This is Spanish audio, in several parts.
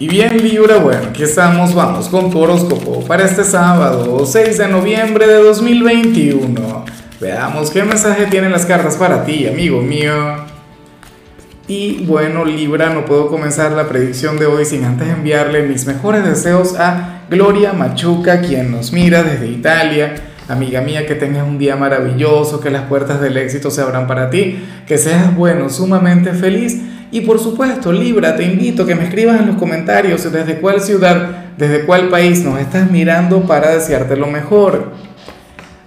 Y bien Libra, bueno, aquí estamos, vamos con tu horóscopo para este sábado, 6 de noviembre de 2021. Veamos qué mensaje tienen las cartas para ti, amigo mío. Y bueno, Libra, no puedo comenzar la predicción de hoy sin antes enviarle mis mejores deseos a Gloria Machuca, quien nos mira desde Italia. Amiga mía, que tengas un día maravilloso, que las puertas del éxito se abran para ti, que seas bueno, sumamente feliz y por supuesto, Libra, te invito a que me escribas en los comentarios desde cuál ciudad, desde cuál país nos estás mirando para desearte lo mejor.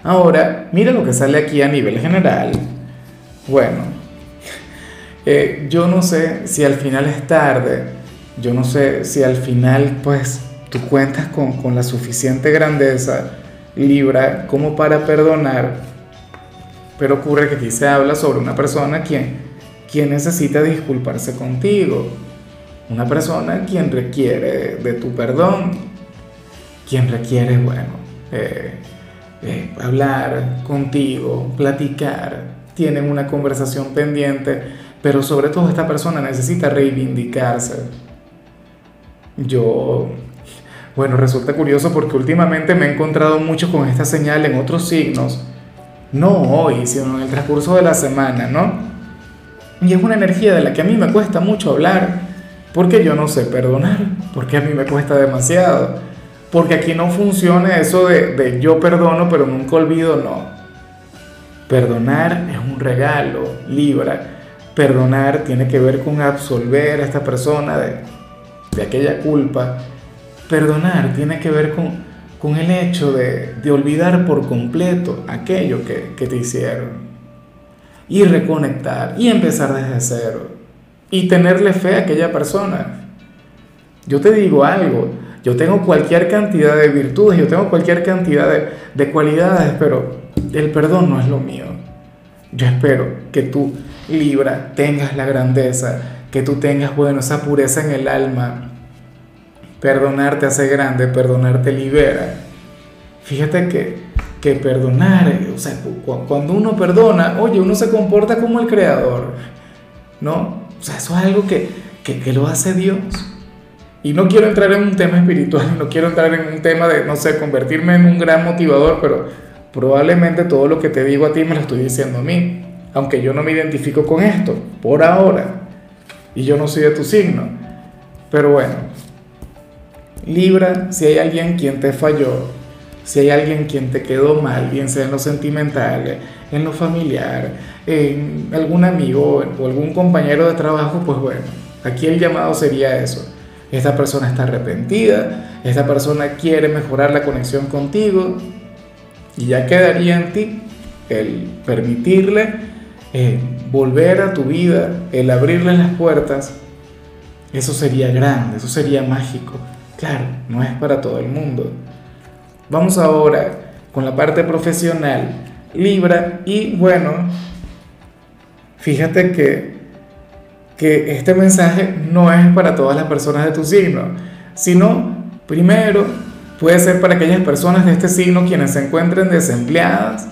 Ahora, mira lo que sale aquí a nivel general. Bueno, eh, yo no sé si al final es tarde, yo no sé si al final pues tú cuentas con, con la suficiente grandeza, Libra, como para perdonar, pero ocurre que aquí se habla sobre una persona quien quien necesita disculparse contigo, una persona quien requiere de tu perdón, quien requiere, bueno, eh, eh, hablar contigo, platicar, tienen una conversación pendiente, pero sobre todo esta persona necesita reivindicarse. Yo, bueno, resulta curioso porque últimamente me he encontrado mucho con esta señal en otros signos, no hoy, sino en el transcurso de la semana, ¿no? Y es una energía de la que a mí me cuesta mucho hablar, porque yo no sé perdonar, porque a mí me cuesta demasiado, porque aquí no funciona eso de, yo perdono pero nunca olvido, no. Perdonar es un regalo, Libra. Perdonar tiene que ver con absolver a esta persona de, aquella culpa. Perdonar tiene que ver con, el hecho de, olvidar por completo aquello que, que te hicieron y reconectar y empezar desde cero y tenerle fe a aquella persona. Yo te digo algo, yo tengo cualquier cantidad de virtudes, yo tengo cualquier cantidad de, cualidades, pero el perdón no es lo mío. Yo espero que tú, Libra, tengas la grandeza, que tú tengas, bueno, esa pureza en el alma. Perdonarte hace grande, perdonarte libera. Fíjate que que perdonar, o sea, cuando uno perdona, oye, uno se comporta como el creador, ¿no? O sea, eso es algo que, que, lo hace Dios. Y no quiero entrar en un tema espiritual, no quiero entrar en un tema de, no sé, convertirme en un gran motivador, pero probablemente todo lo que te digo a ti me lo estoy diciendo a mí, aunque yo no me identifico con esto, por ahora, y yo no soy de tu signo. Pero bueno, Libra, si hay alguien quien te falló, si hay alguien quien te quedó mal, bien sea en lo sentimental, en lo familiar, en algún amigo o algún compañero de trabajo, pues bueno, aquí el llamado sería eso. Esta persona está arrepentida, esta persona quiere mejorar la conexión contigo y ya quedaría en ti el permitirle eh, volver a tu vida, el abrirle las puertas. Eso sería grande, eso sería mágico. Claro, no es para todo el mundo. Vamos ahora con la parte profesional, Libra, y bueno, fíjate que, que este mensaje no es para todas las personas de tu signo, sino primero puede ser para aquellas personas de este signo quienes se encuentren desempleadas.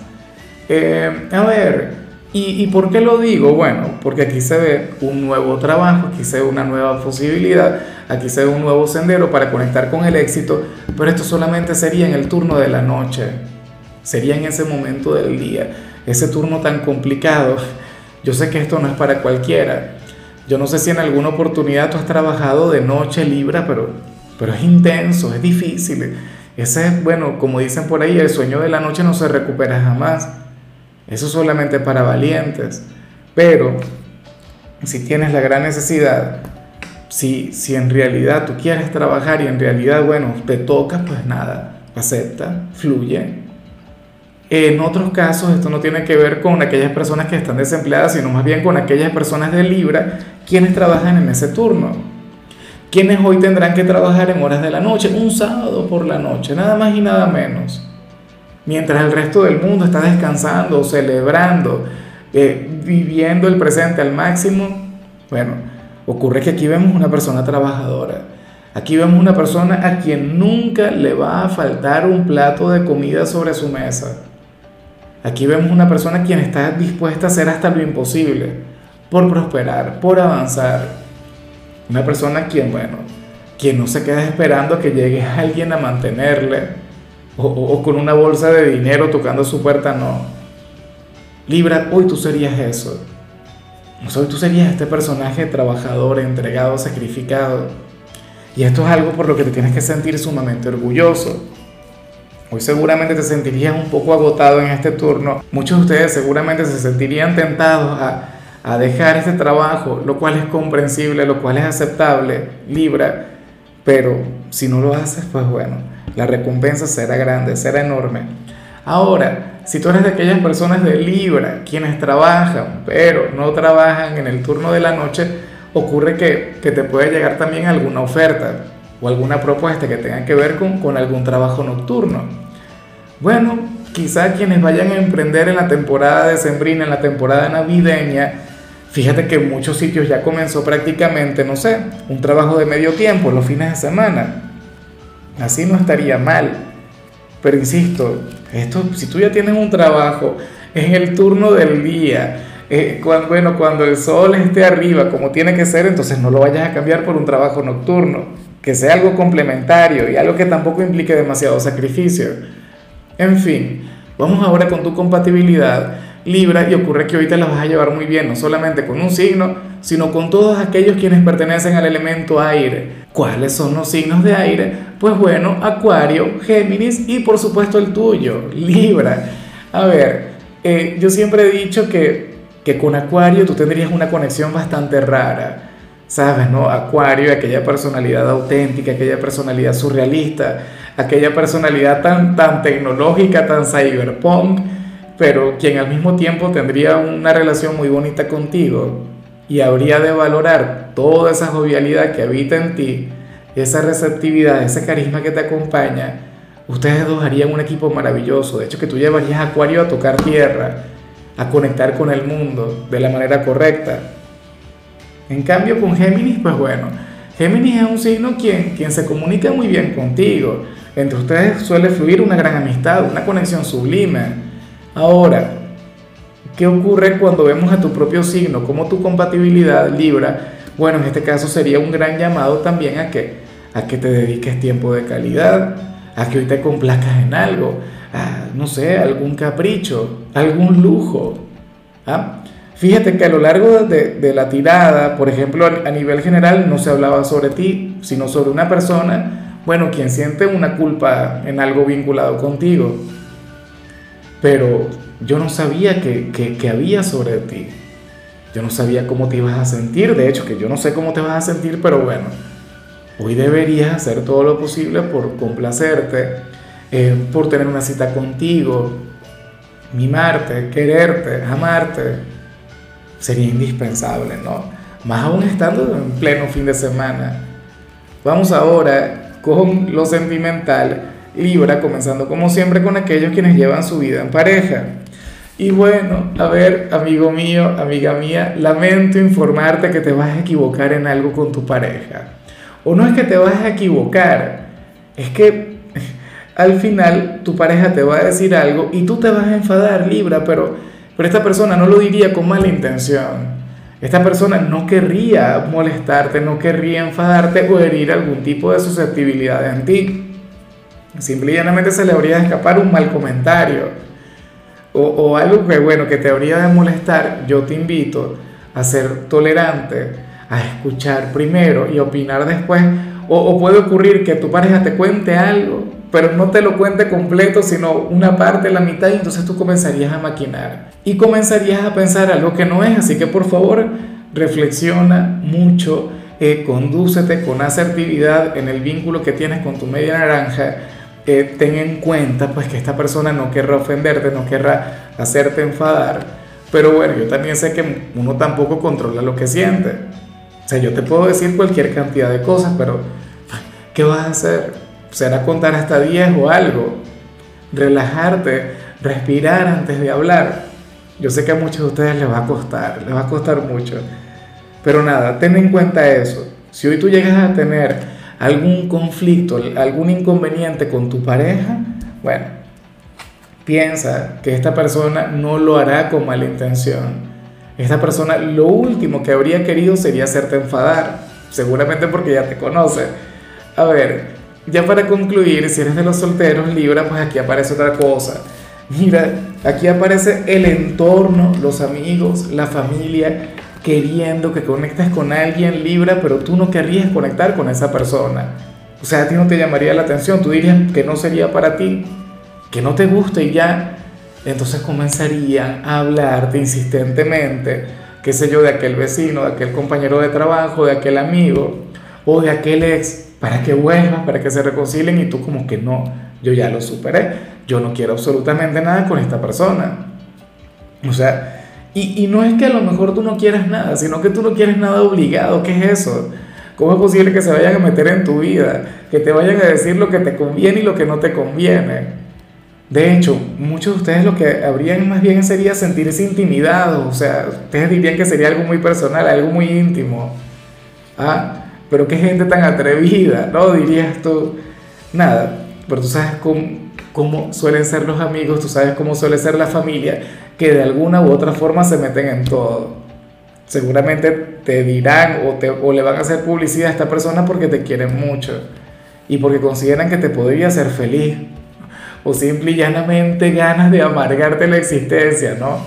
Eh, a ver, ¿Y, por qué lo digo? Bueno, porque aquí se ve un nuevo trabajo, aquí se ve una nueva posibilidad, aquí se ve un nuevo sendero para conectar con el éxito, pero esto solamente sería en el turno de la noche, sería en ese momento del día, ese turno tan complicado. Yo sé que esto no es para cualquiera. Yo no sé si en alguna oportunidad tú has trabajado de noche Libra, pero, pero es intenso, es difícil. Ese es, bueno, como dicen por ahí, el sueño de la noche no se recupera jamás. Eso es solamente para valientes. Pero si tienes la gran necesidad, si, si en realidad tú quieres trabajar y en realidad, bueno, te toca, pues nada, acepta, fluye. En otros casos esto no tiene que ver con aquellas personas que están desempleadas, sino más bien con aquellas personas de Libra quienes trabajan en ese turno. Quienes hoy tendrán que trabajar en horas de la noche, un sábado por la noche, nada más y nada menos mientras el resto del mundo está descansando, celebrando, eh, viviendo el presente al máximo, bueno, ocurre que aquí vemos una persona trabajadora. Aquí vemos una persona a quien nunca le va a faltar un plato de comida sobre su mesa. Aquí vemos una persona quien está dispuesta a hacer hasta lo imposible por prosperar, por avanzar. Una persona quien, bueno, quien no se queda esperando a que llegue alguien a mantenerle o, con una bolsa de dinero tocando su puerta, no. Libra, hoy tú serías eso. Hoy tú serías este personaje trabajador, entregado, sacrificado. Y esto es algo por lo que te tienes que sentir sumamente orgulloso. Hoy seguramente te sentirías un poco agotado en este turno. Muchos de ustedes seguramente se sentirían tentados a, a dejar este trabajo, lo cual es comprensible, lo cual es aceptable, Libra. Pero si no lo haces, pues bueno, la recompensa será grande, será enorme. Ahora, si tú eres de aquellas personas de Libra, quienes trabajan, pero no trabajan en el turno de la noche, ocurre que, que te puede llegar también alguna oferta o alguna propuesta que tenga que ver con, con algún trabajo nocturno. Bueno, quizá quienes vayan a emprender en la temporada de sembrina, en la temporada navideña, fíjate que en muchos sitios ya comenzó prácticamente, no sé, un trabajo de medio tiempo los fines de semana. Así no estaría mal. Pero insisto, esto, si tú ya tienes un trabajo en el turno del día, eh, cuando, bueno, cuando el sol esté arriba como tiene que ser, entonces no lo vayas a cambiar por un trabajo nocturno, que sea algo complementario y algo que tampoco implique demasiado sacrificio. En fin, vamos ahora con tu compatibilidad Libra y ocurre que te la vas a llevar muy bien, no solamente con un signo, sino con todos aquellos quienes pertenecen al elemento aire. ¿Cuáles son los signos de aire? Pues bueno, Acuario, Géminis y por supuesto el tuyo, Libra. A ver, eh, yo siempre he dicho que, que con Acuario tú tendrías una conexión bastante rara. ¿Sabes, no? Acuario, aquella personalidad auténtica, aquella personalidad surrealista, aquella personalidad tan, tan tecnológica, tan cyberpunk, pero quien al mismo tiempo tendría una relación muy bonita contigo y habría de valorar toda esa jovialidad que habita en ti, esa receptividad, ese carisma que te acompaña, ustedes dos harían un equipo maravilloso. De hecho, que tú llevarías a Acuario a tocar tierra, a conectar con el mundo de la manera correcta. En cambio, con Géminis, pues bueno, Géminis es un signo quien, quien se comunica muy bien contigo. Entre ustedes suele fluir una gran amistad, una conexión sublime. Ahora, ¿qué ocurre cuando vemos a tu propio signo como tu compatibilidad Libra? Bueno, en este caso sería un gran llamado también a que, a que te dediques tiempo de calidad, a que hoy te complazcas en algo, a, no sé, algún capricho, algún lujo. ¿ah? Fíjate que a lo largo de, de la tirada, por ejemplo, a nivel general no se hablaba sobre ti, sino sobre una persona bueno, quien siente una culpa en algo vinculado contigo, pero yo no sabía que, había sobre ti. Yo no sabía cómo te ibas a sentir, de hecho que yo no sé cómo te vas a sentir, pero bueno, hoy deberías hacer todo lo posible por complacerte, eh, por tener una cita contigo, mimarte, quererte, amarte. Sería indispensable, ¿no? Más aún estando en pleno fin de semana. Vamos ahora con lo sentimental, Libra, comenzando como siempre con aquellos quienes llevan su vida en pareja. Y bueno, a ver, amigo mío, amiga mía, lamento informarte que te vas a equivocar en algo con tu pareja. O no es que te vas a equivocar, es que al final tu pareja te va a decir algo y tú te vas a enfadar, Libra, pero, pero esta persona no lo diría con mala intención. Esta persona no querría molestarte, no querría enfadarte o herir algún tipo de susceptibilidad en ti. Simple y llanamente se le habría de escapar un mal comentario o, o algo que, bueno, que te habría de molestar. Yo te invito a ser tolerante, a escuchar primero y opinar después. O, puede ocurrir que tu pareja te cuente algo pero no te lo cuente completo, sino una parte, la mitad, y entonces tú comenzarías a maquinar y comenzarías a pensar algo que no es. Así que por favor, reflexiona mucho, eh, condúcete con asertividad en el vínculo que tienes con tu media naranja. Eh, ten en cuenta pues que esta persona no querrá ofenderte, no querrá hacerte enfadar, pero bueno, yo también sé que uno tampoco controla lo que siente. O sea, yo te puedo decir cualquier cantidad de cosas, pero ¿qué vas a hacer? será contar hasta 10 o algo, relajarte, respirar antes de hablar. Yo sé que a muchos de ustedes les va a costar, les va a costar mucho. Pero nada, ten en cuenta eso. Si hoy tú llegas a tener algún conflicto, algún inconveniente con tu pareja, bueno, piensa que esta persona no lo hará con mala intención. Esta persona lo último que habría querido sería hacerte enfadar, seguramente porque ya te conoce A ver, ya para concluir, si eres de los solteros, Libra, pues aquí aparece otra cosa. Mira, aquí aparece el entorno, los amigos, la familia, queriendo que conectes con alguien Libra, pero tú no querrías conectar con esa persona. O sea, a ti no te llamaría la atención, tú dirías que no sería para ti, que no te gusta y ya. Entonces comenzarían a hablarte insistentemente, qué sé yo, de aquel vecino, de aquel compañero de trabajo, de aquel amigo o de aquel ex, para que vuelvan, para que se reconcilien y tú como que no, yo ya lo superé, yo no quiero absolutamente nada con esta persona. O sea, y, no es que a lo mejor tú no quieras nada, sino que tú no quieres nada obligado, ¿qué es eso? ¿Cómo es posible que se vayan a meter en tu vida? Que te vayan a decir lo que te conviene y lo que no te conviene. De hecho, muchos de ustedes lo que habrían más bien sería sentirse intimidados, o sea, ustedes dirían que sería algo muy personal, algo muy íntimo. Ah, pero qué gente tan atrevida, ¿no? Dirías tú. Nada, pero tú sabes cómo suelen ser los amigos, tú sabes cómo suele ser la familia, que de alguna u otra forma se meten en todo seguramente te dirán o, te, o le van a hacer publicidad a esta persona porque te quieren mucho y porque consideran que te podría hacer feliz o simple y llanamente ganas de amargarte la existencia, ¿no?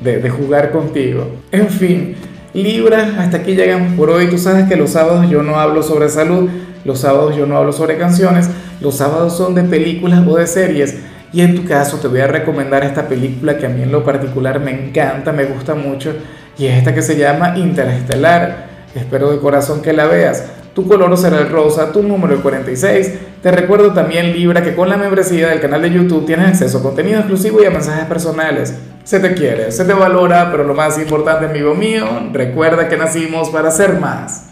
De, de jugar contigo. En fin, Libra, hasta aquí llegamos por hoy. Tú sabes que los sábados yo no hablo sobre salud, los sábados yo no hablo sobre canciones, los sábados son de películas o de series. Y en tu caso te voy a recomendar esta película que a mí en lo particular me encanta, me gusta mucho y es esta que se llama Interestelar. Espero de corazón que la veas. Tu color será el rosa, tu número el 46. Te recuerdo también, Libra, que con la membresía del canal de YouTube tienes acceso a contenido exclusivo y a mensajes personales. Se te quiere, se te valora, pero lo más importante, amigo mío, recuerda que nacimos para ser más.